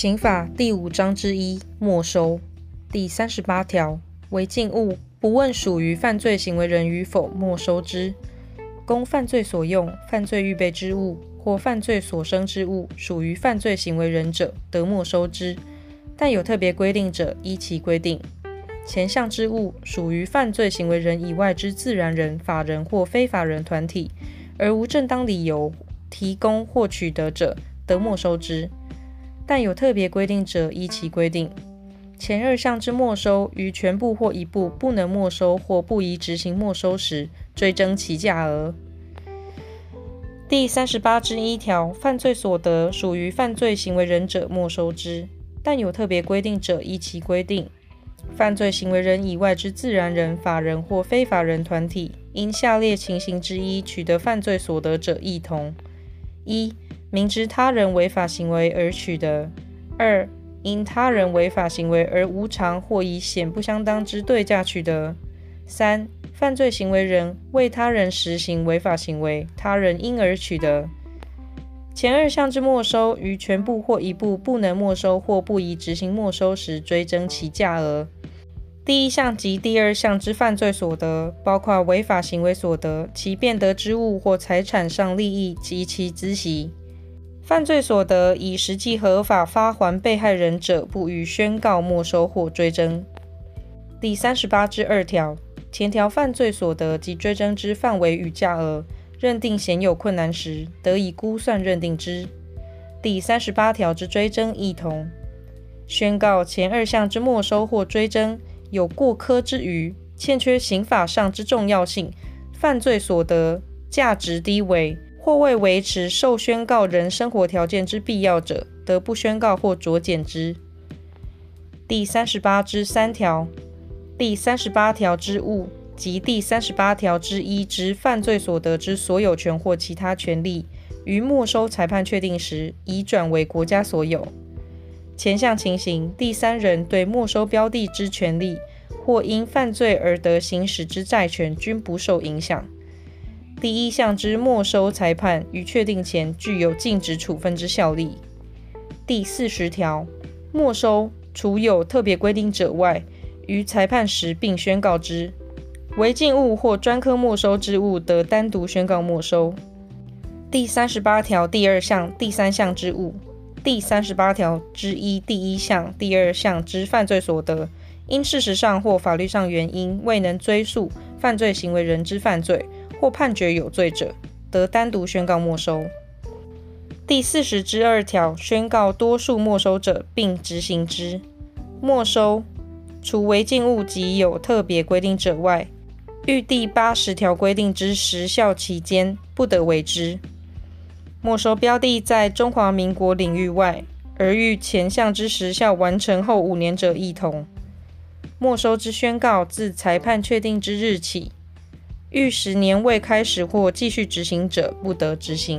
刑法第五章之一没收第三十八条，违禁物不问属于犯罪行为人与否，没收之。供犯罪所用、犯罪预备之物或犯罪所生之物，属于犯罪行为人者，得没收之。但有特别规定者，依其规定。前项之物属于犯罪行为人以外之自然人、法人或非法人团体，而无正当理由提供或取得者，得没收之。但有特别规定者，依其规定。前二项之没收，于全部或一部不能没收或不宜执行没收时，追征其价额。第三十八之一条，犯罪所得属于犯罪行为人者，没收之。但有特别规定者，依其规定。犯罪行为人以外之自然人、法人或非法人团体，因下列情形之一取得犯罪所得者，亦同：一。明知他人违法行为而取得；二、因他人违法行为而无偿或以显不相当之对价取得；三、犯罪行为人为他人实行违法行为，他人因而取得。前二项之没收，于全部或一部不能没收或不宜执行没收时，追征其价额。第一项及第二项之犯罪所得，包括违法行为所得、其变得之物或财产上利益及其孳息。犯罪所得已实际合法发还被害人者，不予宣告没收或追征。第三十八之二条，前条犯罪所得及追征之范围与价额，认定显有困难时，得以估算认定之。第三十八条之追征亦同。宣告前二项之没收或追征有过苛之余，欠缺刑法上之重要性，犯罪所得价值低微。或为维持受宣告人生活条件之必要者，得不宣告或酌减之。第三十八之三条、第三十八条之物及第三十八条之一之犯罪所得之所有权或其他权利，于没收裁判确定时，移转为国家所有。前项情形，第三人对没收标的之权利，或因犯罪而得行使之债权，均不受影响。第一项之没收裁判于确定前具有禁止处分之效力。第四十条，没收除有特别规定者外，于裁判时并宣告之。违禁物或专科没收之物，得单独宣告没收。第三十八条第二项第三项之物，第三十八条之一第一项、第二项之犯罪所得，因事实上或法律上原因未能追溯犯罪行为人之犯罪。或判决有罪者，得单独宣告没收。第四十之二条，宣告多数没收者，并执行之。没收除违禁物及有特别规定者外，逾第八十条规定之时效期间，不得为之。没收标的在中华民国领域外，而逾前项之时效完成后五年者，一同。没收之宣告自裁判确定之日起。逾十年未开始或继续执行者，不得执行。